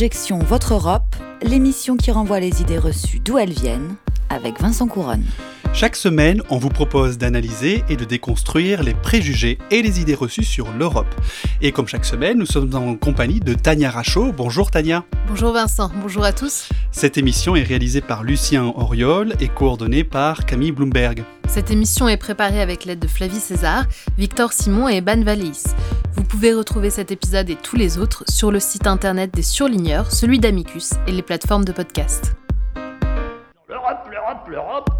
Objection Votre Europe, l'émission qui renvoie les idées reçues d'où elles viennent, avec Vincent Couronne. Chaque semaine, on vous propose d'analyser et de déconstruire les préjugés et les idées reçues sur l'Europe. Et comme chaque semaine, nous sommes en compagnie de Tania Rachaud. Bonjour Tania. Bonjour Vincent, bonjour à tous. Cette émission est réalisée par Lucien Auriol et coordonnée par Camille Bloomberg. Cette émission est préparée avec l'aide de Flavie César, Victor Simon et Eban Valéis. Vous pouvez retrouver cet épisode et tous les autres sur le site internet des surligneurs, celui d'Amicus et les plateformes de podcast. L'Europe, l'Europe, l'Europe.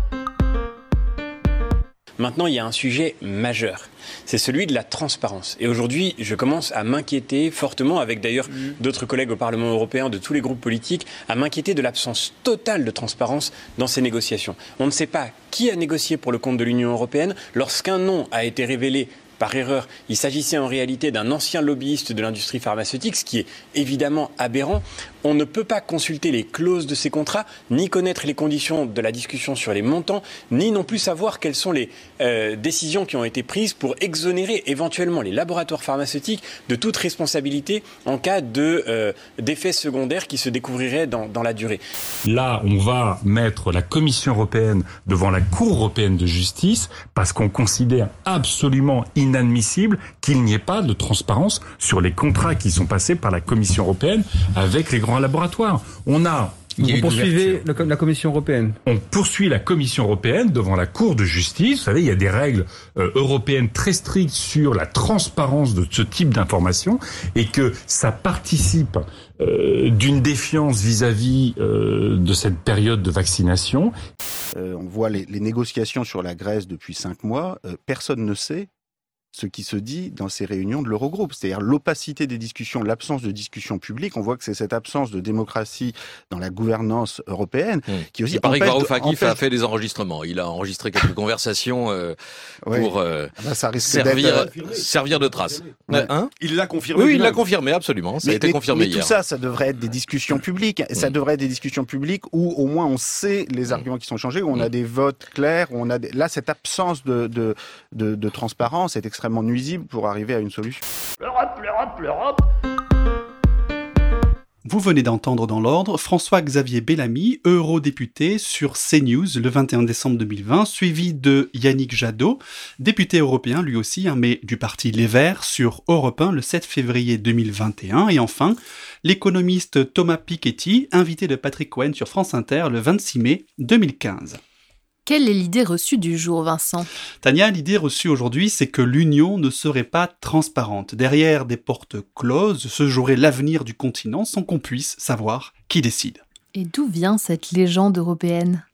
Maintenant, il y a un sujet majeur. C'est celui de la transparence. Et aujourd'hui, je commence à m'inquiéter fortement, avec d'ailleurs d'autres collègues au Parlement européen, de tous les groupes politiques, à m'inquiéter de l'absence totale de transparence dans ces négociations. On ne sait pas qui a négocié pour le compte de l'Union européenne lorsqu'un nom a été révélé par erreur. Il s'agissait en réalité d'un ancien lobbyiste de l'industrie pharmaceutique, ce qui est évidemment aberrant. On ne peut pas consulter les clauses de ces contrats, ni connaître les conditions de la discussion sur les montants, ni non plus savoir quelles sont les euh, décisions qui ont été prises pour exonérer éventuellement les laboratoires pharmaceutiques de toute responsabilité en cas euh, d'effets secondaires qui se découvriraient dans, dans la durée. Là, on va mettre la Commission européenne devant la Cour européenne de justice parce qu'on considère absolument inadmissible qu'il n'y ait pas de transparence sur les contrats qui sont passés par la Commission européenne avec les grands laboratoires. On a vous poursuivez le- la Commission européenne. on poursuit la Commission européenne devant la Cour de justice. Vous savez, il y a des règles euh, européennes très strictes sur la transparence de ce type d'informations et que ça participe euh, d'une défiance vis-à-vis euh, de cette période de vaccination. Euh, on voit les, les négociations sur la Grèce depuis cinq mois. Personne ne sait ce qui se dit dans ces réunions de l'Eurogroupe. C'est-à-dire l'opacité des discussions, l'absence de discussion publique. On voit que c'est cette absence de démocratie dans la gouvernance européenne qui aussi Il paraît que Varoufakis a fait des enregistrements. Il a enregistré quelques conversations euh, Ouais. pour euh, Ah bah, ça servir, d'être- servir de trace. Ouais. Hein Il l'a confirmé. oui, il l'a confirmé, absolument. Ça Mais, a été mais- confirmé mais hier. tout ça, ça devrait être des discussions publiques. Ça Mm. devrait être des discussions publiques où au moins on sait les arguments qui sont changés, où on a des votes clairs, où on a des... là cette absence de, de, de, de transparence est extrêmement nuisible pour arriver à une solution. L'Europe, l'Europe, l'Europe. Vous venez d'entendre dans l'ordre François-Xavier Bellamy, eurodéputé sur CNews le 21 décembre 2020, suivi de Yannick Jadot, député européen lui aussi, hein, mais du parti Les Verts, sur Europe 1 le 7 février 2021. Et enfin, l'économiste Thomas Piketty, invité de Patrick Cohen sur France Inter le 26 mai 2015. Quelle est l'idée reçue du jour, Vincent? Tania, l'idée reçue aujourd'hui, c'est que l'Union ne serait pas transparente. Derrière des portes closes se jouerait l'avenir du continent sans qu'on puisse savoir qui décide. Et d'où vient cette légende européenne?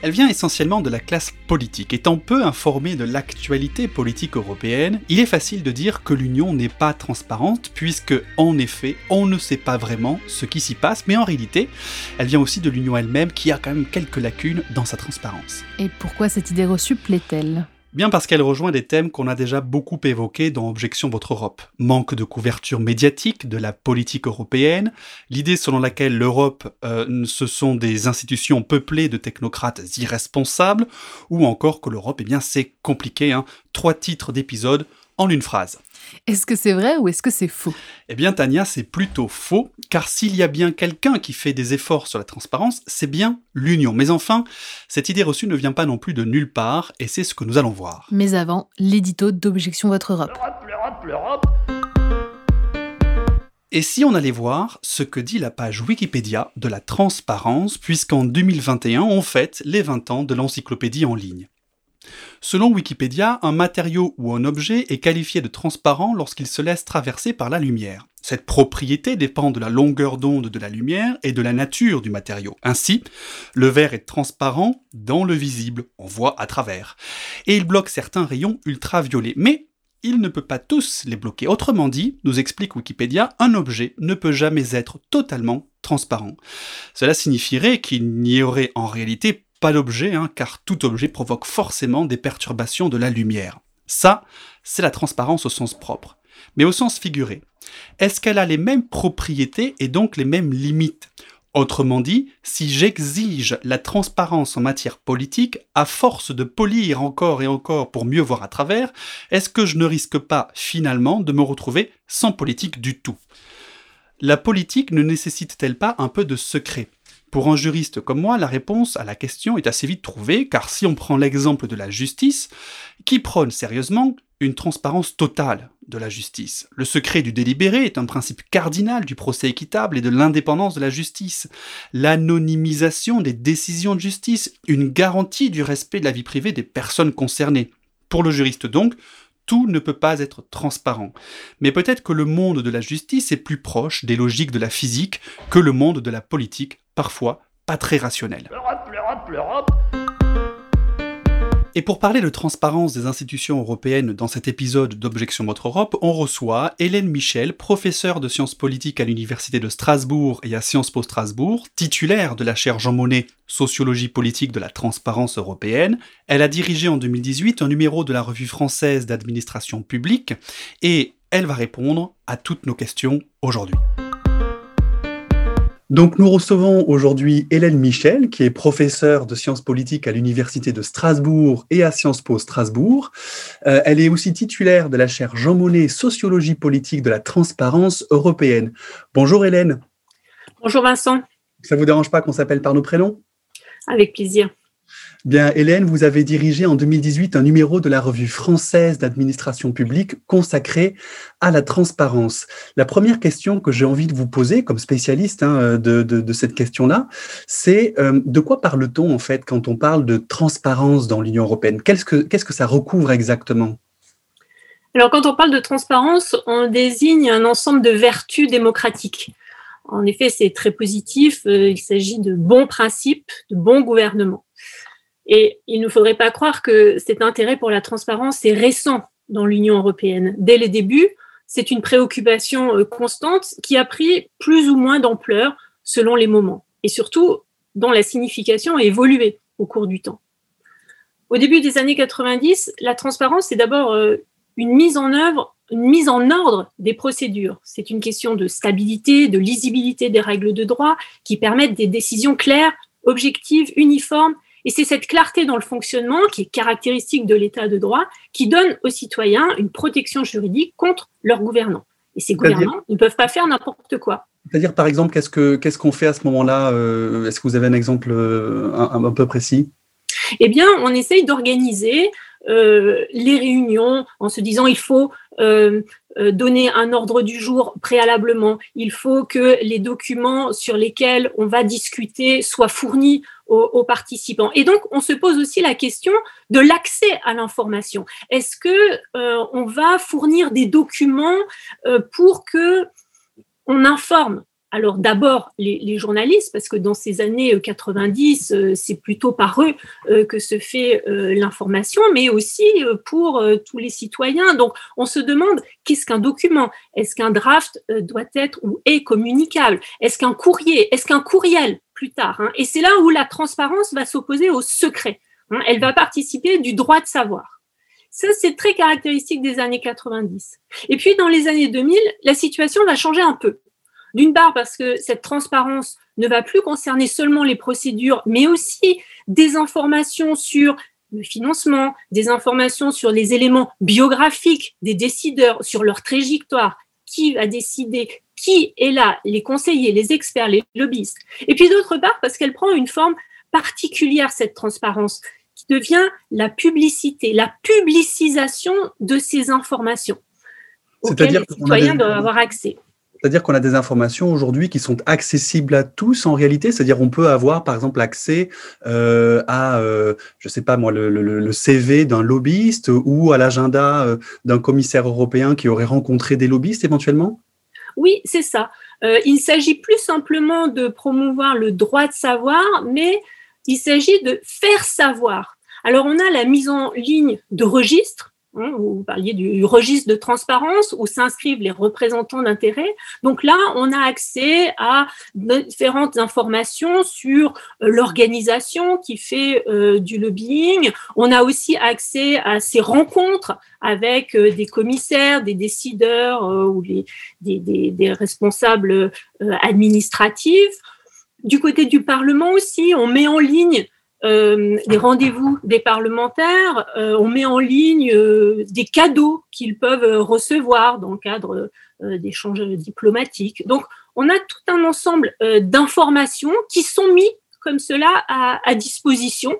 Elle vient essentiellement de la classe politique. Étant peu informée de l'actualité politique européenne, il est facile de dire que l'Union n'est pas transparente, puisque, en effet, on ne sait pas vraiment ce qui s'y passe, mais en réalité, elle vient aussi de l'Union elle-même qui a quand même quelques lacunes dans sa transparence. Et pourquoi cette idée reçue plaît-elle? Bien parce qu'elle rejoint des thèmes qu'on a déjà beaucoup évoqués dans Objection Votre Europe. Manque de couverture médiatique de la politique européenne, l'idée selon laquelle l'Europe, euh, ce sont des institutions peuplées de technocrates irresponsables, ou encore que l'Europe, eh bien, c'est compliqué, hein. Trois titres d'épisodes en une phrase. Est-ce que c'est vrai ou est-ce que c'est faux? Eh bien, Tania, c'est plutôt faux, car s'il y a bien quelqu'un qui fait des efforts sur la transparence, c'est bien l'Union. Mais enfin, cette idée reçue ne vient pas non plus de nulle part, et c'est ce que nous allons voir. Mais avant, l'édito d'Objection Votre Europe. L'Europe, l'Europe, l'Europe. Et si on allait voir ce que dit la page Wikipédia de la transparence, puisqu'en 2021, on fête les 20 ans de l'encyclopédie en ligne? Selon Wikipédia, un matériau ou un objet est qualifié de transparent lorsqu'il se laisse traverser par la lumière. Cette propriété dépend de la longueur d'onde de la lumière et de la nature du matériau. Ainsi, le verre est transparent dans le visible, on voit à travers. Et il bloque certains rayons ultraviolets. Mais il ne peut pas tous les bloquer. Autrement dit, nous explique Wikipédia, un objet ne peut jamais être totalement transparent. Cela signifierait qu'il n'y aurait en réalité pas d'objet, hein, car tout objet provoque forcément des perturbations de la lumière. Ça, c'est la transparence au sens propre. Mais au sens figuré, est-ce qu'elle a les mêmes propriétés et donc les mêmes limites? Autrement dit, si j'exige la transparence en matière politique, à force de polir encore et encore pour mieux voir à travers, est-ce que je ne risque pas finalement de me retrouver sans politique du tout? La politique ne nécessite-t-elle pas un peu de secret? Pour un juriste comme moi, la réponse à la question est assez vite trouvée, car si on prend l'exemple de la justice, qui prône sérieusement une transparence totale de la justice? Le secret du délibéré est un principe cardinal du procès équitable et de l'indépendance de la justice. L'anonymisation des décisions de justice, une garantie du respect de la vie privée des personnes concernées. Pour le juriste donc, tout ne peut pas être transparent. Mais peut-être que le monde de la justice est plus proche des logiques de la physique que le monde de la politique, parfois pas très rationnel. Et pour parler de transparence des institutions européennes dans cet épisode d'Objection Votre Europe, on reçoit Hélène Michel, professeure de sciences politiques à l'Université de Strasbourg et à Sciences Po Strasbourg, titulaire de la chaire Jean Monnet Sociologie politique de la transparence européenne. Elle a dirigé en 2018 un numéro de la revue française d'administration publique et elle va répondre à toutes nos questions aujourd'hui. Donc nous recevons aujourd'hui Hélène Michel, qui est professeure de sciences politiques à l'Université de Strasbourg et à Sciences Po Strasbourg. Euh, elle est aussi titulaire de la chaire Jean Monnet Sociologie politique de la transparence européenne. Bonjour Hélène. Bonjour Vincent. Ça vous dérange pas qu'on s'appelle par nos prénoms? Avec plaisir. Bien, Hélène, vous avez dirigé en 2018 un numéro de la revue française d'administration publique consacré à la transparence. La première question que j'ai envie de vous poser, comme spécialiste hein, de, cette question-là, c'est euh, de quoi parle-t-on en fait quand on parle de transparence dans l'Union européenne? Qu'est-ce que, ça recouvre exactement? Alors, quand on parle de transparence, on désigne un ensemble de vertus démocratiques. En effet, c'est très positif. Euh, il s'agit de bons principes, de bons gouvernements. Et il ne faudrait pas croire que cet intérêt pour la transparence est récent dans l'Union européenne. Dès les débuts, c'est une préoccupation euh, constante qui a pris plus ou moins d'ampleur selon les moments et surtout dont la signification a évolué au cours du temps. Au début des années 90, la transparence est d'abord euh, une mise en œuvre, une mise en ordre des procédures. C'est une question de stabilité, de lisibilité des règles de droit qui permettent des décisions claires, objectives, uniformes et c'est cette clarté dans le fonctionnement qui est caractéristique de l'état de droit qui donne aux citoyens une protection juridique contre leurs gouvernants. Et ces gouvernants ne peuvent pas faire n'importe quoi. C'est-à-dire, par exemple, qu'est-ce qu'on fait à ce moment-là euh, Est-ce que vous avez un exemple euh, un, peu précis? Eh bien, on essaye d'organiser euh, les réunions en se disant il faut donner un ordre du jour préalablement, il faut que les documents sur lesquels on va discuter soient fournis aux, participants. Et donc, on se pose aussi la question de l'accès à l'information. Est-ce que euh, on va fournir des documents euh, pour que on informe alors d'abord les, journalistes, parce que dans ces années 90, euh, c'est plutôt par eux que se fait l'information, mais aussi pour tous les citoyens. Donc on se demande qu'est-ce qu'un document? Est-ce qu'un draft doit être ou est communicable? Est-ce qu'un courrier? Est-ce qu'un courriel? Plus tard. Hein. Et c'est là où la transparence va s'opposer au secret. Hein. Elle va participer du droit de savoir. Ça, c'est très caractéristique des années 90. Et puis, dans les années 2000, la situation va changer un peu. D'une part, parce que cette transparence ne va plus concerner seulement les procédures, mais aussi des informations sur le financement, des informations sur les éléments biographiques des décideurs, sur leur trajectoire, qui va décider, qui est là, les conseillers, les experts, les lobbyistes. Et puis d'autre part, parce qu'elle prend une forme particulière, cette transparence, qui devient la publicité, la publicisation de ces informations auxquelles les citoyens doivent avoir accès. C'est-à-dire qu'on a des informations aujourd'hui qui sont accessibles à tous en réalité. C'est-à-dire on peut avoir par exemple accès euh, à, euh, je sais pas moi, le, CV d'un lobbyiste ou à l'agenda euh, d'un commissaire européen qui aurait rencontré des lobbyistes éventuellement? Oui, c'est ça. Euh, il s'agit plus simplement de promouvoir le droit de savoir, mais il s'agit de faire savoir. Alors, on a la mise en ligne de registres Hein, vous parliez du registre de transparence où s'inscrivent les représentants d'intérêt. Donc là, on a accès à différentes informations sur euh, l'organisation qui fait euh, du lobbying. On a aussi accès à ces rencontres avec euh, des commissaires, des décideurs ou des, responsables administratifs. du côté du Parlement aussi, on met en ligne euh, les rendez-vous des parlementaires, euh, on met en ligne euh, des cadeaux qu'ils peuvent recevoir dans le cadre d'échanges diplomatiques. Donc, on a tout un ensemble d'informations qui sont mis comme cela à disposition.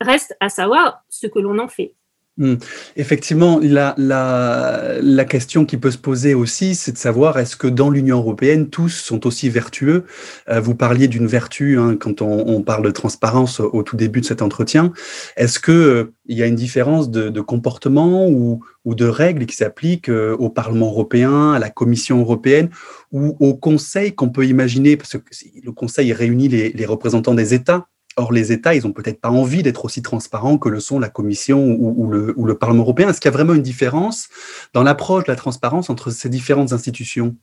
Reste à savoir ce que l'on en fait. Hmm. Effectivement, la, question qui peut se poser aussi, c'est de savoir est-ce que dans l'Union européenne, tous sont aussi vertueux? Euh, Vous parliez d'une vertu hein, quand on, parle de transparence au, tout début de cet entretien. Est-ce qu'il euh, y a une différence de, comportement ou, de règles qui s'appliquent euh, au Parlement européen, à la Commission européenne ou au Conseil qu'on peut imaginer? Parce que le Conseil réunit les représentants des États Or, les États, ils n'ont peut-être pas envie d'être aussi transparents que le sont la Commission ou, le, Parlement européen. Est-ce qu'il y a vraiment une différence dans l'approche de la transparence entre ces différentes institutions?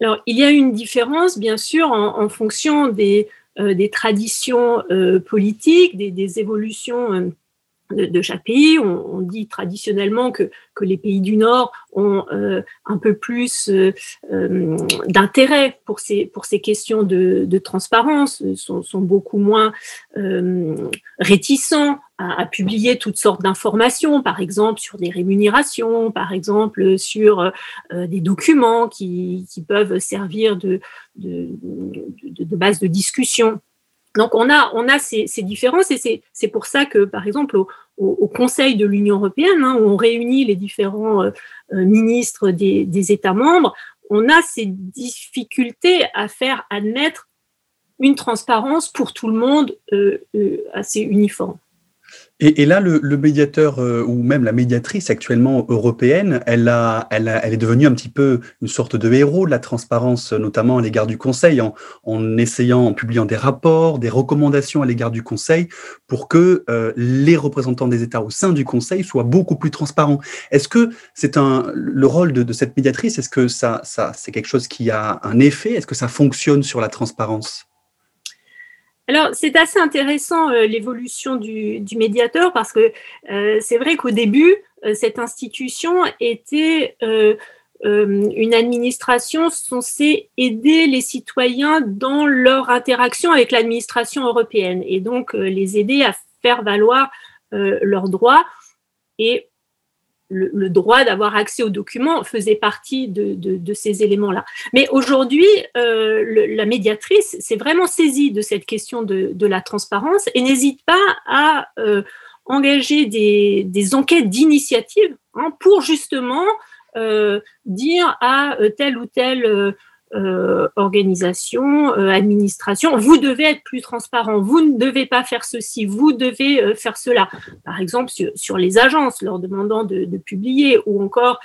Alors, il y a une différence, bien sûr, en, fonction des, euh, traditions euh, politiques, des, évolutions. De, chaque pays. On, dit traditionnellement que, les pays du Nord ont euh, un peu plus euh, euh, d'intérêt pour ces, questions de, transparence, sont, beaucoup moins réticents à, publier toutes sortes d'informations, par exemple sur des rémunérations, par exemple sur des documents qui, peuvent servir de, base de discussion. Donc on a, ces, ces différences et c'est pour ça que, par exemple, au, Conseil de l'Union européenne, hein, où on réunit les différents euh, euh, ministres des, États membres, on a ces difficultés à faire admettre une transparence pour tout le monde euh, assez uniforme. Et, là, le, médiateur euh, ou même la médiatrice actuellement européenne, elle, a, elle, elle, est devenue un petit peu une sorte de héros de la transparence, notamment à l'égard du Conseil, en, en, essayant, en publiant des rapports, des recommandations à l'égard du Conseil pour que euh, les représentants des États au sein du Conseil soient beaucoup plus transparents. Est-ce que c'est un le rôle de, de cette médiatrice Est-ce que ça, ça c'est quelque chose qui a un effet? Est-ce que ça fonctionne sur la transparence? Alors, c'est assez intéressant euh, l'évolution du, médiateur parce que euh, c'est vrai qu'au début, euh, cette institution était une administration censée aider les citoyens dans leur interaction avec l'administration européenne et donc les aider à faire valoir leurs droits. Et le, droit d'avoir accès aux documents faisait partie de, ces éléments-là. Mais aujourd'hui, euh, la médiatrice s'est vraiment saisie de cette question de, la transparence et n'hésite pas à euh, engager des, enquêtes d'initiative hein, pour justement euh, dire à tel ou tel euh, organisation, euh, administration, vous devez être plus transparent, vous ne devez pas faire ceci, vous devez euh, faire cela. Par exemple, sur, les agences, leur demandant de, publier, ou encore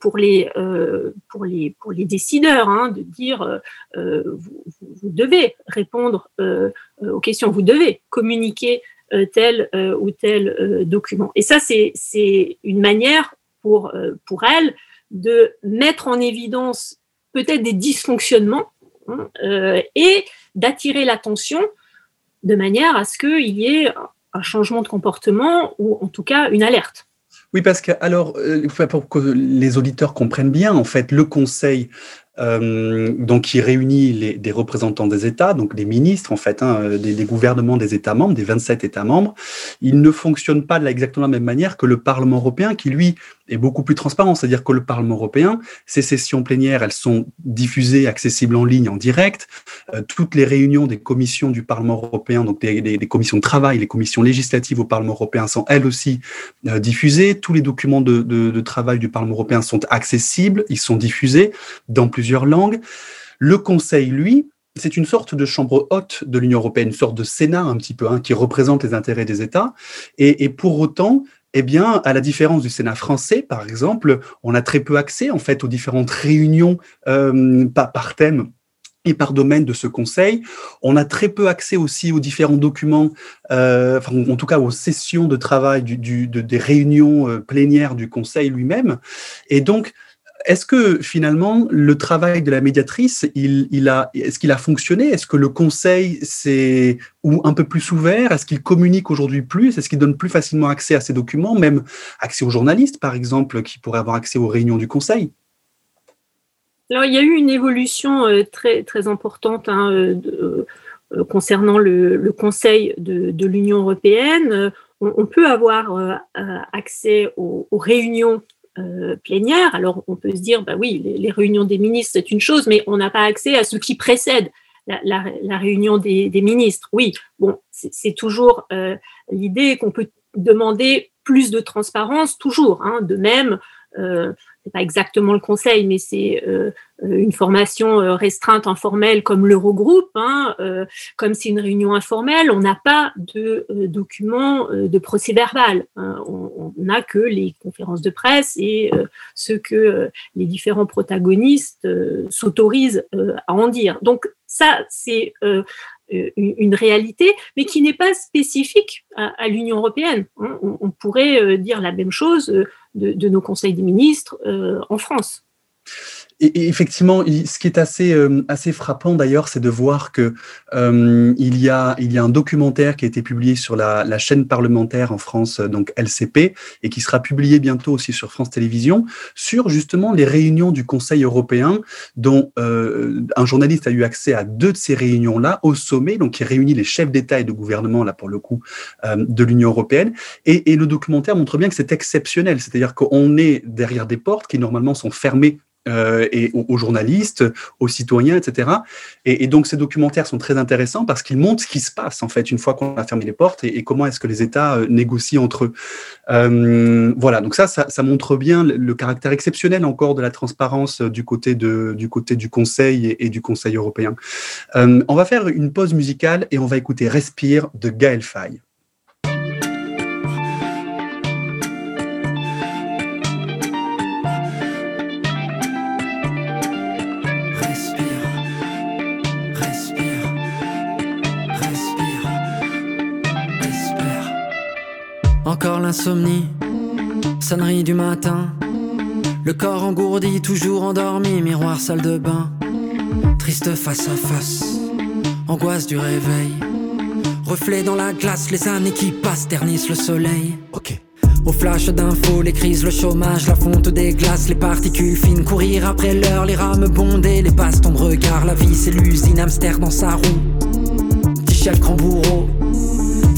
pour les, pour, les, pour les décideurs, hein, de dire vous, devez répondre aux questions, vous devez communiquer tel ou tel document. Et ça, c'est une manière pour, pour elle de mettre en évidence peut-être des dysfonctionnements hein, euh, et d'attirer l'attention de manière à ce qu'il y ait un changement de comportement ou en tout cas une alerte. Oui, parce que alors, euh, pour que les auditeurs comprennent bien, en fait, le Conseil euh, qui réunit les, des représentants des États, donc des ministres en fait, hein, des, des, gouvernements des États membres, des 27 États membres. Il ne fonctionne pas de la, exactement la même manière que le Parlement européen, qui lui est beaucoup plus transparent. C'est-à-dire que le Parlement européen, ses sessions plénières, elles sont diffusées, accessibles en ligne, en direct. Euh, toutes les réunions des commissions du Parlement européen, donc des, commissions de travail, les commissions législatives au Parlement européen sont elles aussi euh, diffusées. Tous les documents de travail du Parlement européen sont accessibles, ils sont diffusés dans plusieurs langues. Le Conseil, lui, c'est une sorte de chambre haute de l'Union européenne, une sorte de Sénat un petit peu, hein, qui représente les intérêts des États. Et, pour autant, eh bien, à la différence du Sénat français, par exemple, on a très peu accès en fait aux différentes réunions euh, par, thème et par domaine de ce conseil. On a très peu accès aussi aux différents documents, euh, enfin, en tout cas aux sessions de travail des réunions euh, plénières du conseil lui-même. Et donc, est-ce que finalement le travail de la médiatrice, est-ce qu'il a fonctionné? Est-ce que le conseil c'est ou un peu plus ouvert? Est-ce qu'il communique aujourd'hui plus? Est-ce qu'il donne plus facilement accès à ces documents, même accès aux journalistes par exemple, qui pourraient avoir accès aux réunions du conseil? Alors, il y a eu une évolution très, très importante hein, de, concernant le, Conseil de, l'Union européenne. On, peut avoir accès aux, réunions plénières. Alors, on peut se dire, bah oui, les réunions des ministres, c'est une chose, mais on n'a pas accès à ce qui précède la, réunion des, ministres. Oui, bon, c'est toujours euh, l'idée qu'on peut demander plus de transparence, toujours. Hein, de même, euh, c'est pas exactement le conseil, mais c'est euh, une formation euh, restreinte informelle comme l'Eurogroupe. Hein, comme c'est une réunion informelle, on n'a pas de documents de procès verbal. Hein. on n'a que les conférences de presse et ce que les différents protagonistes s'autorisent à en dire. Donc ça, c'est une réalité, mais qui n'est pas spécifique à, l'Union européenne. Hein. On, pourrait dire la même chose de, nos conseils des ministres euh, en France. Et, effectivement, ce qui est assez, euh, assez frappant d'ailleurs, c'est de voir que euh, il, y a, il y a un documentaire qui a été publié sur la, la, chaîne parlementaire en France, donc LCP, et qui sera publié bientôt aussi sur France Télévisions, sur justement les réunions du Conseil européen, dont euh, un journaliste a eu accès à deux de ces réunions-là au sommet, donc qui réunit les chefs d'État et de gouvernement, là pour le coup, euh, de l'Union européenne. Et, et le documentaire montre bien que c'est exceptionnel, c'est-à-dire qu'on est derrière des portes qui normalement sont fermées euh, et aux, journalistes, aux citoyens, etc. Et, donc ces documentaires sont très intéressants parce qu'ils montrent ce qui se passe en fait une fois qu'on a fermé les portes et, comment est-ce que les États euh, négocient entre eux. Euh, voilà, donc ça, ça, montre bien le, caractère exceptionnel encore de la transparence du côté de, du côté du Conseil et, du Conseil européen. on va faire une pause musicale et on va écouter Respire de Gaël Faye. L'insomnie, sonnerie du matin. Le corps engourdi, toujours endormi, miroir, salle de bain. Triste face à face, angoisse du réveil. Reflet dans la glace, les années qui passent ternissent le soleil. Ok. Au flash d'infos, les crises, le chômage, la fonte des glaces, les particules fines, courir après l'heure, les rames bondées, les bastons de regard, la vie c'est l'usine, hamster dans sa roue. Petit chef grand bourreau,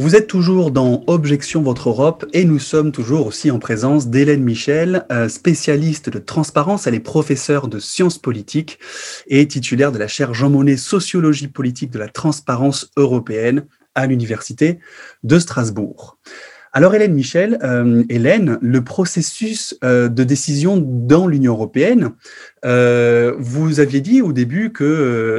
Vous êtes toujours dans Objection Votre Europe et nous sommes toujours aussi en présence d'Hélène Michel, euh, spécialiste de transparence. Elle est professeure de sciences politiques et titulaire de la chaire Jean Monnet Sociologie politique de la transparence européenne à l'Université de Strasbourg. Alors Hélène Michel, euh, Hélène, le processus euh, de décision dans l'Union européenne, euh, vous aviez dit au début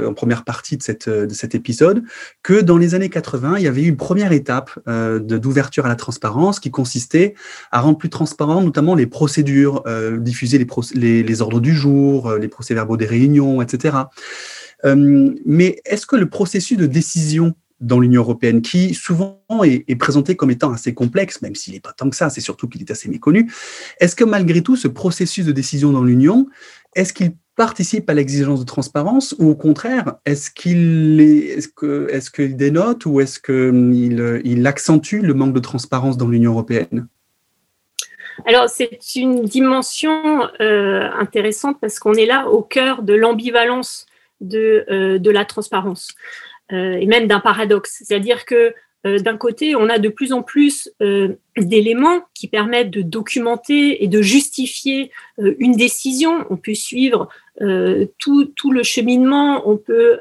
en première partie de, cet épisode, que dans les années 80, il y avait eu une première étape d'ouverture à la transparence qui consistait à rendre plus transparent notamment les procédures, diffuser les, ordres du jour, les procès-verbaux des réunions, etc. mais est-ce que le processus de décision dans l'Union européenne, qui souvent est, présenté comme étant assez complexe, même s'il n'est pas tant que ça, c'est surtout qu'il est assez méconnu. Est-ce que malgré tout, ce processus de décision dans l'Union, est-ce qu'il participe à l'exigence de transparence ou au contraire, est-ce qu'il est, est qu'il dénote ou est-ce qu'il il accentue le manque de transparence dans l'Union européenne? Alors, c'est une dimension euh, intéressante parce qu'on est là au cœur de l'ambivalence de, euh, de la transparence. Euh, et même d'un paradoxe. C'est-à-dire que d'un côté, on a de plus en plus d'éléments qui permettent de documenter et de justifier une décision. On peut suivre tout, tout, le cheminement, on peut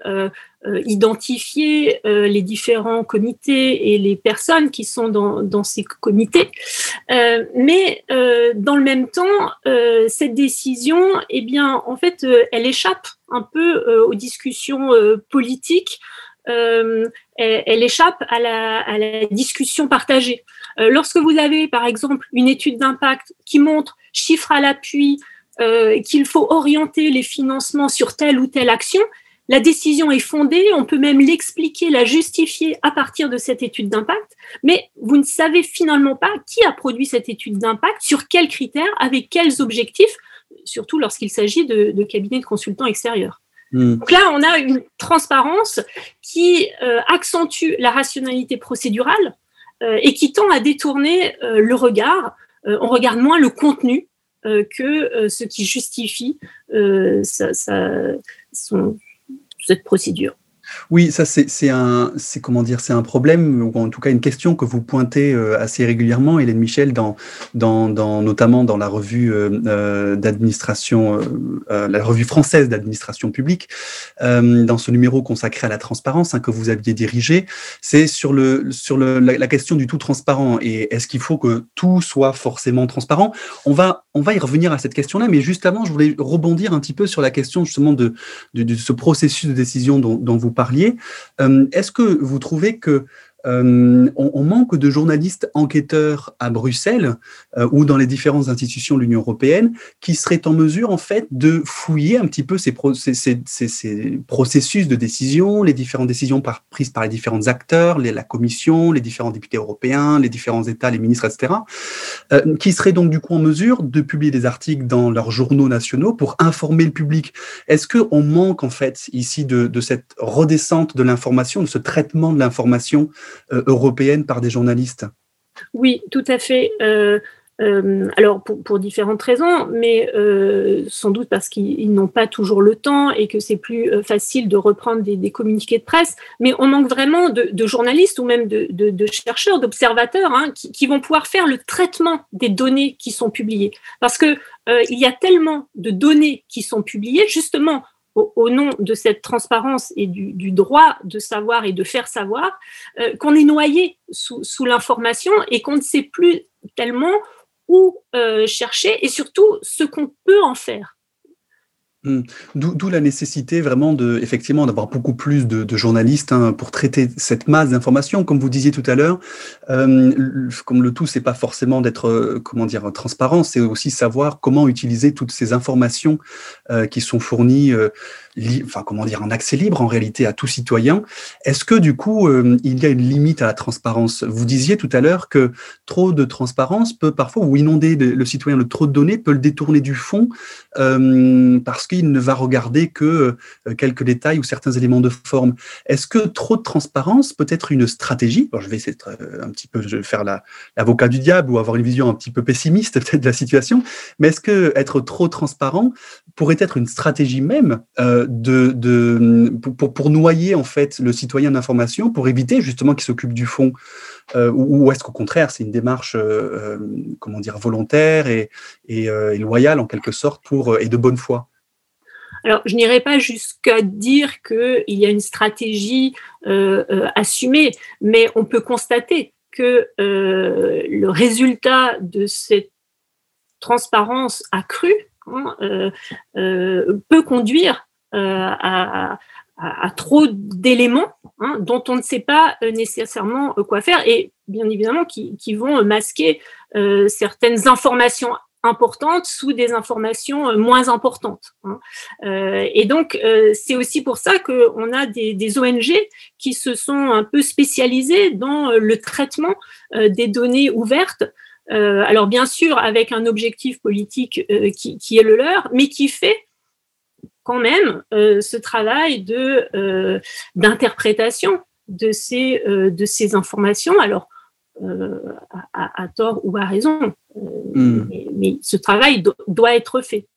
euh, identifier euh, les différents comités et les personnes qui sont dans, dans ces comités. Euh, mais dans le même temps, cette décision, eh bien, en fait, elle échappe un peu aux discussions politiques. Elle, elle, échappe à la, discussion partagée. lorsque vous avez, par exemple, une étude d'impact qui montre, chiffre à l'appui, qu'il faut orienter les financements sur telle ou telle action, la décision est fondée, on peut même l'expliquer, la justifier à partir de cette étude d'impact, mais vous ne savez finalement pas qui a produit cette étude d'impact, sur quels critères, avec quels objectifs, surtout lorsqu'il s'agit de, cabinets de consultants extérieurs. Hmm. Donc là, on a une transparence qui euh, accentue la rationalité procédurale euh, et qui tend à détourner euh, le regard. on regarde moins le contenu que ce qui justifie cette procédure. Oui, ça c'est un, comment dire, c'est un problème ou en tout cas une question que vous pointez euh, assez régulièrement, Hélène Michel, dans, notamment dans la revue euh, euh, d'administration, la revue française d'administration publique, dans ce numéro consacré à la transparence hein, que vous aviez dirigé, c'est sur le sur le, la, question du tout transparent. Et est-ce qu'il faut que tout soit forcément transparent? On va on va y revenir à cette question-là, mais juste avant, je voulais rebondir un petit peu sur la question justement de, ce processus de décision dont, dont vous parliez. Euh, est-ce que vous trouvez que euh, on, manque de journalistes enquêteurs à Bruxelles euh, ou dans les différentes institutions de l'Union européenne qui seraient en mesure en fait de fouiller un petit peu ces, processus de décision, les différentes décisions prises par les différents acteurs, la Commission, les différents députés européens, les différents États, les ministres, etc., euh, qui seraient donc du coup en mesure de publier des articles dans leurs journaux nationaux pour informer le public. Est-ce qu'on manque en fait ici de, de cette redescente de l'information, de ce traitement de l'information européenne par des journalistes Oui, tout à fait. Euh, euh, alors pour, différentes raisons, mais sans doute parce qu'ils n'ont pas toujours le temps et que c'est plus facile de reprendre des, communiqués de presse. Mais on manque vraiment de, journalistes ou même de, chercheurs, d'observateurs hein, qui, qui, vont pouvoir faire le traitement des données qui sont publiées. Parce que il y a tellement de données qui sont publiées justement au, nom de cette transparence et du, droit de savoir et de faire savoir, euh, qu'on est noyé sous, l'information et qu'on ne sait plus tellement où euh, chercher et surtout ce qu'on peut en faire. Hmm. D'où la nécessité vraiment de, effectivement, d'avoir beaucoup plus de, journalistes hein, pour traiter cette masse d'informations. Comme vous disiez tout à l'heure, euh, comme le tout, c'est pas forcément d'être, euh, comment dire, transparent, c'est aussi savoir comment utiliser toutes ces informations euh, qui sont fournies enfin comment dire, un accès libre en réalité à tout citoyen. Est-ce que du coup, euh, il y a une limite à la transparence? Vous disiez tout à l'heure que trop de transparence peut parfois, ou inonder le, citoyen de trop de données, peut le détourner du fond euh, parce qu'il ne va regarder que euh, quelques détails ou certains éléments de forme. Est-ce que trop de transparence peut être une stratégie? Je vais essayer un petit peu de faire l'avocat du diable ou avoir une vision un petit peu pessimiste peut-être de la situation, mais est-ce que être trop transparent pourrait être une stratégie même pour, noyer en fait le citoyen d'information, pour éviter justement qu'il s'occupe du fond euh, ou, est-ce qu'au contraire c'est une démarche euh, euh, comment dire volontaire et, et, loyale en quelque sorte pour et de bonne foi? Alors, je n'irai pas jusqu'à dire qu'il y a une stratégie assumée, mais on peut constater que le résultat de cette transparence accrue hein, peut conduire euh, à, trop d'éléments hein, dont on ne sait pas euh, nécessairement euh, quoi faire et bien évidemment qui, vont masquer certaines informations importantes sous des informations moins importantes. Hein. et donc, c'est aussi pour ça qu'on a des, des, ONG qui se sont un peu spécialisées dans le traitement des données ouvertes. alors, bien sûr, avec un objectif politique qui, qui, est le leur, mais qui fait quand même euh, ce travail de euh, d'interprétation de ces euh, de ces informations. Alors à, tort ou à raison, hmm. mais, ce travail doit être fait.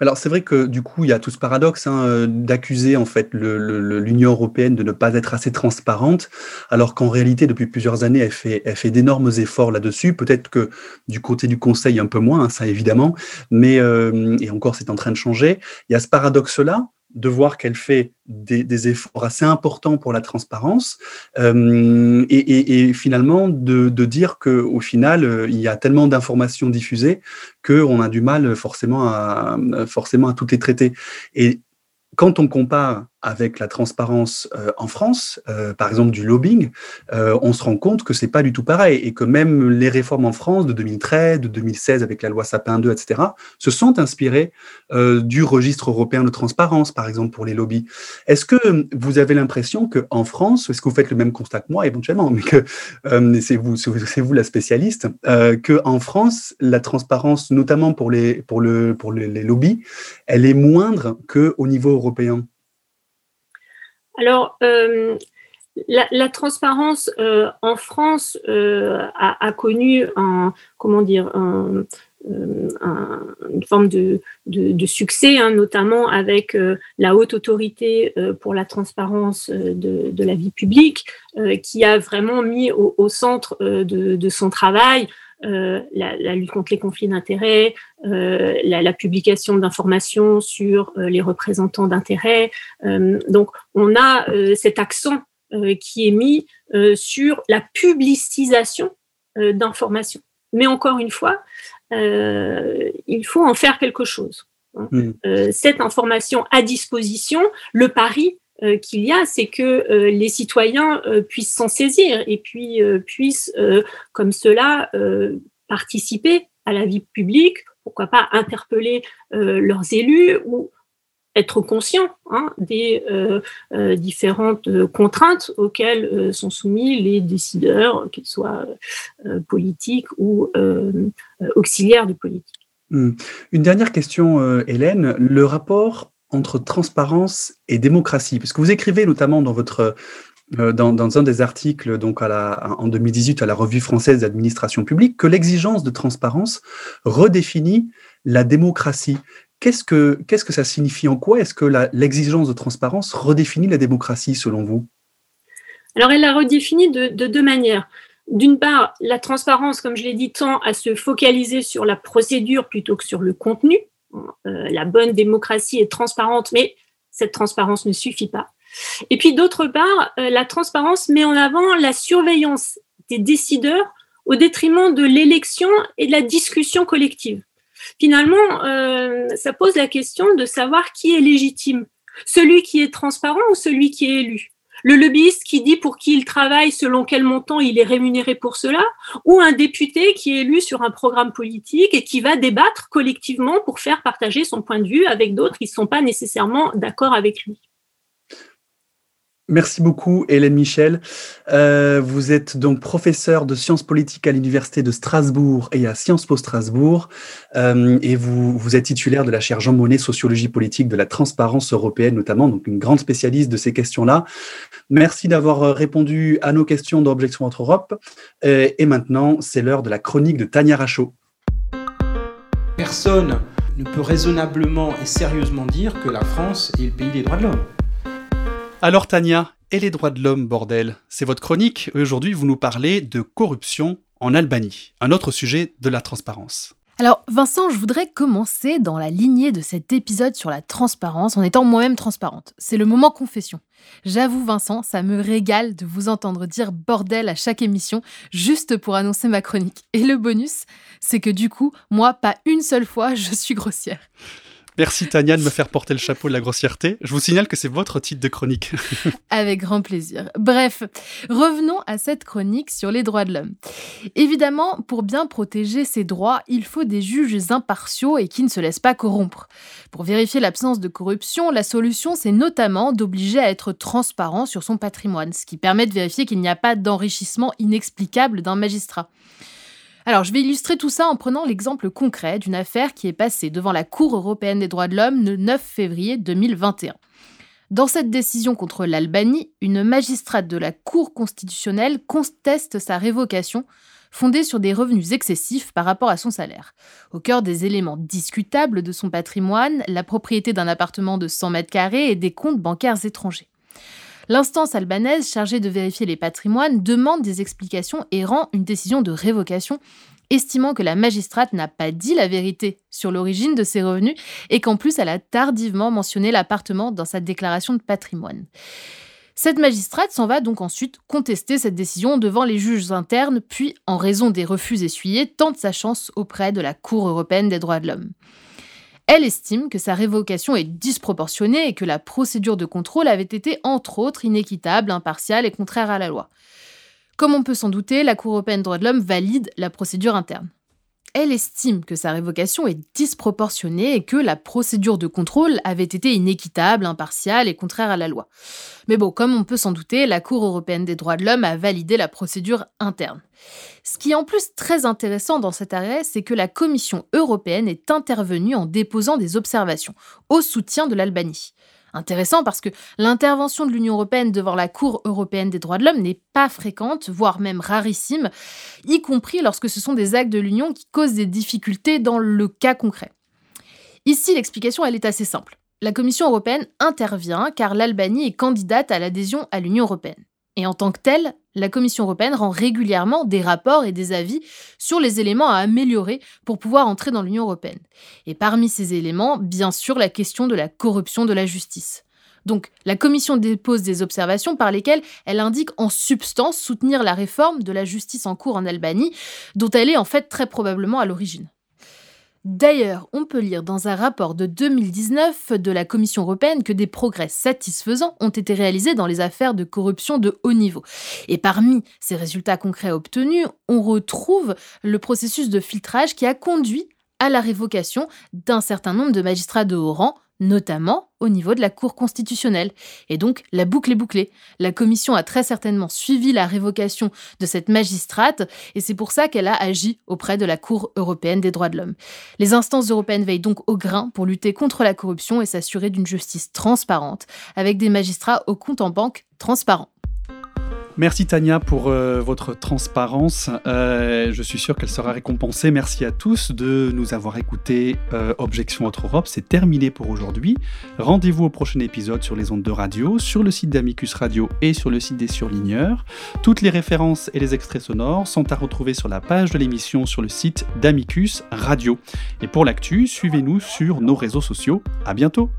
Alors c'est vrai que du coup il y a tout ce paradoxe hein, euh, d'accuser en fait l'Union européenne de ne pas être assez transparente, alors qu'en réalité depuis plusieurs années elle fait, elle fait d'énormes efforts là-dessus. Peut-être que du côté du Conseil un peu moins, hein, ça évidemment, mais euh, et encore c'est en train de changer. Il y a ce paradoxe là de voir qu'elle fait des, efforts assez importants pour la transparence euh, et, finalement de, dire qu'au final, euh, il y a tellement d'informations diffusées qu'on a du mal forcément à, forcément à toutes les traiter. Et quand on compare avec la transparence euh, en France, euh, par exemple du lobbying, euh, on se rend compte que c'est pas du tout pareil et que même les réformes en France de 2013, de 2016 avec la loi Sapin 2, etc., se sont inspirées du registre européen de transparence, par exemple pour les lobbies. Est-ce que vous avez l'impression que en France, est-ce que vous faites le même constat que moi éventuellement, mais que c'est vous, c'est vous la spécialiste, que en France la transparence, notamment pour les pour le pour les lobbies, elle est moindre que au niveau européen? Alors, euh, la, transparence euh, en France euh, a, connu une forme de, succès, hein, notamment avec la haute autorité pour la transparence de, la vie publique, qui a vraiment mis au, centre de, son travail la, lutte contre les conflits d'intérêts, la, publication d'informations sur les représentants d'intérêts. donc, on a cet accent qui est mis sur la publicisation d'informations. Mais encore une fois, il faut en faire quelque chose. Mmh. cette information à disposition, le pari, euh, qu'il y a, c'est que euh, les citoyens euh, puissent s'en saisir et puis puissent, comme cela, participer à la vie publique, pourquoi pas interpeller leurs élus ou être conscients hein, des différentes contraintes auxquelles sont soumis les décideurs, qu'ils soient politiques ou auxiliaires de politique. Hmm. Une dernière question, Hélène. Le rapport entre transparence et démocratie Puisque vous écrivez notamment dans euh, un des articles donc en 2018 à la Revue française d'administration publique que l'exigence de transparence redéfinit la démocratie. Qu'est-ce que, qu'est-ce que ça signifie En quoi est-ce que l'exigence de transparence redéfinit la démocratie selon vous? Alors elle la redéfinit de, de deux manières. D'une part, la transparence, comme je l'ai dit, tend à se focaliser sur la procédure plutôt que sur le contenu. Euh, la bonne démocratie est transparente, mais cette transparence ne suffit pas. Et puis d'autre part, euh, la transparence met en avant la surveillance des décideurs au détriment de l'élection et de la discussion collective. Finalement, euh, ça pose la question de savoir qui est légitime, celui qui est transparent ou celui qui est élu? Le lobbyiste qui dit pour qui il travaille, selon quel montant il est rémunéré pour cela, ou un député qui est élu sur un programme politique et qui va débattre collectivement pour faire partager son point de vue avec d'autres qui ne sont pas nécessairement d'accord avec lui. Merci beaucoup, Hélène Michel. Euh, vous êtes donc professeur de sciences politiques à l'Université de Strasbourg et à Sciences Po Strasbourg. Euh, et vous, êtes titulaire de la chaire Jean Monnet, Sociologie politique de la transparence européenne, notamment, donc une grande spécialiste de ces questions-là. Merci d'avoir euh, répondu à nos questions d'Objection entre Europe. et maintenant, c'est l'heure de la chronique de Tania Rachaud. Personne ne peut raisonnablement et sérieusement dire que la France est le pays des droits de l'homme. Alors Tania, et les droits de l'homme, bordel? C'est votre chronique. Aujourd'hui, vous nous parlez de corruption en Albanie, un autre sujet de la transparence. Alors Vincent, je voudrais commencer dans la lignée de cet épisode sur la transparence en étant moi-même transparente. C'est le moment confession. J'avoue Vincent, ça me régale de vous entendre dire bordel à chaque émission juste pour annoncer ma chronique. Et le bonus, c'est que du coup, moi, pas une seule fois, je suis grossière. Merci Tania de me faire porter le chapeau de la grossièreté. Je vous signale que c'est votre titre de chronique. Avec grand plaisir. Bref, revenons à cette chronique sur les droits de l'homme. Évidemment, pour bien protéger ses droits, il faut des juges impartiaux et qui ne se laissent pas corrompre. Pour vérifier l'absence de corruption, la solution, c'est notamment d'obliger à être transparent sur son patrimoine, ce qui permet de vérifier qu'il n'y a pas d'enrichissement inexplicable d'un magistrat. Alors, je vais illustrer tout ça en prenant l'exemple concret d'une affaire qui est passée devant la Cour européenne des droits de l'homme le 9 février 2021. Dans cette décision contre l'Albanie, une magistrate de la Cour constitutionnelle conteste sa révocation, fondée sur des revenus excessifs par rapport à son salaire. Au cœur des éléments discutables de son patrimoine, la propriété d'un appartement de 100 mètres carrés et des comptes bancaires étrangers. L'instance albanaise chargée de vérifier les patrimoines demande des explications et rend une décision de révocation estimant que la magistrate n'a pas dit la vérité sur l'origine de ses revenus et qu'en plus elle a tardivement mentionné l'appartement dans sa déclaration de patrimoine. Cette magistrate s'en va donc ensuite contester cette décision devant les juges internes, puis, en raison des refus essuyés, tente sa chance auprès de la Cour européenne des droits de l'homme. Elle estime que sa révocation est disproportionnée et que la procédure de contrôle avait été entre autres inéquitable, impartiale et contraire à la loi. Comme on peut s'en douter, la Cour européenne des droits de l'homme valide la procédure interne. Elle estime que sa révocation est disproportionnée et que la procédure de contrôle avait été inéquitable, impartiale et contraire à la loi. Mais bon, comme on peut s'en douter, la Cour européenne des droits de l'homme a validé la procédure interne. Ce qui est en plus très intéressant dans cet arrêt, c'est que la Commission européenne est intervenue en déposant des observations au soutien de l'Albanie. Intéressant parce que l'intervention de l'Union européenne devant la Cour européenne des droits de l'homme n'est pas fréquente, voire même rarissime, y compris lorsque ce sont des actes de l'Union qui causent des difficultés dans le cas concret. Ici, l'explication, elle est assez simple. La Commission européenne intervient car l'Albanie est candidate à l'adhésion à l'Union européenne. Et en tant que telle, la Commission européenne rend régulièrement des rapports et des avis sur les éléments à améliorer pour pouvoir entrer dans l'Union européenne. Et parmi ces éléments, bien sûr, la question de la corruption de la justice. Donc, la Commission dépose des observations par lesquelles elle indique en substance soutenir la réforme de la justice en cours en Albanie, dont elle est en fait très probablement à l'origine. D'ailleurs, on peut lire dans un rapport de 2019 de la Commission européenne que des progrès satisfaisants ont été réalisés dans les affaires de corruption de haut niveau. Et parmi ces résultats concrets obtenus, on retrouve le processus de filtrage qui a conduit à la révocation d'un certain nombre de magistrats de haut rang, notamment au niveau de la Cour constitutionnelle. Et donc, la boucle est bouclée. La Commission a très certainement suivi la révocation de cette magistrate, et c'est pour ça qu'elle a agi auprès de la Cour européenne des droits de l'homme. Les instances européennes veillent donc au grain pour lutter contre la corruption et s'assurer d'une justice transparente, avec des magistrats au compte en banque transparents. Merci Tania pour euh, votre transparence. Euh, je suis sûr qu'elle sera récompensée. Merci à tous de nous avoir écoutés. Euh, Objection Autre Europe, c'est terminé pour aujourd'hui. Rendez-vous au prochain épisode sur les ondes de radio, sur le site d'Amicus Radio et sur le site des surligneurs. Toutes les références et les extraits sonores sont à retrouver sur la page de l'émission sur le site d'Amicus Radio. Et pour l'actu, suivez-nous sur nos réseaux sociaux. À bientôt.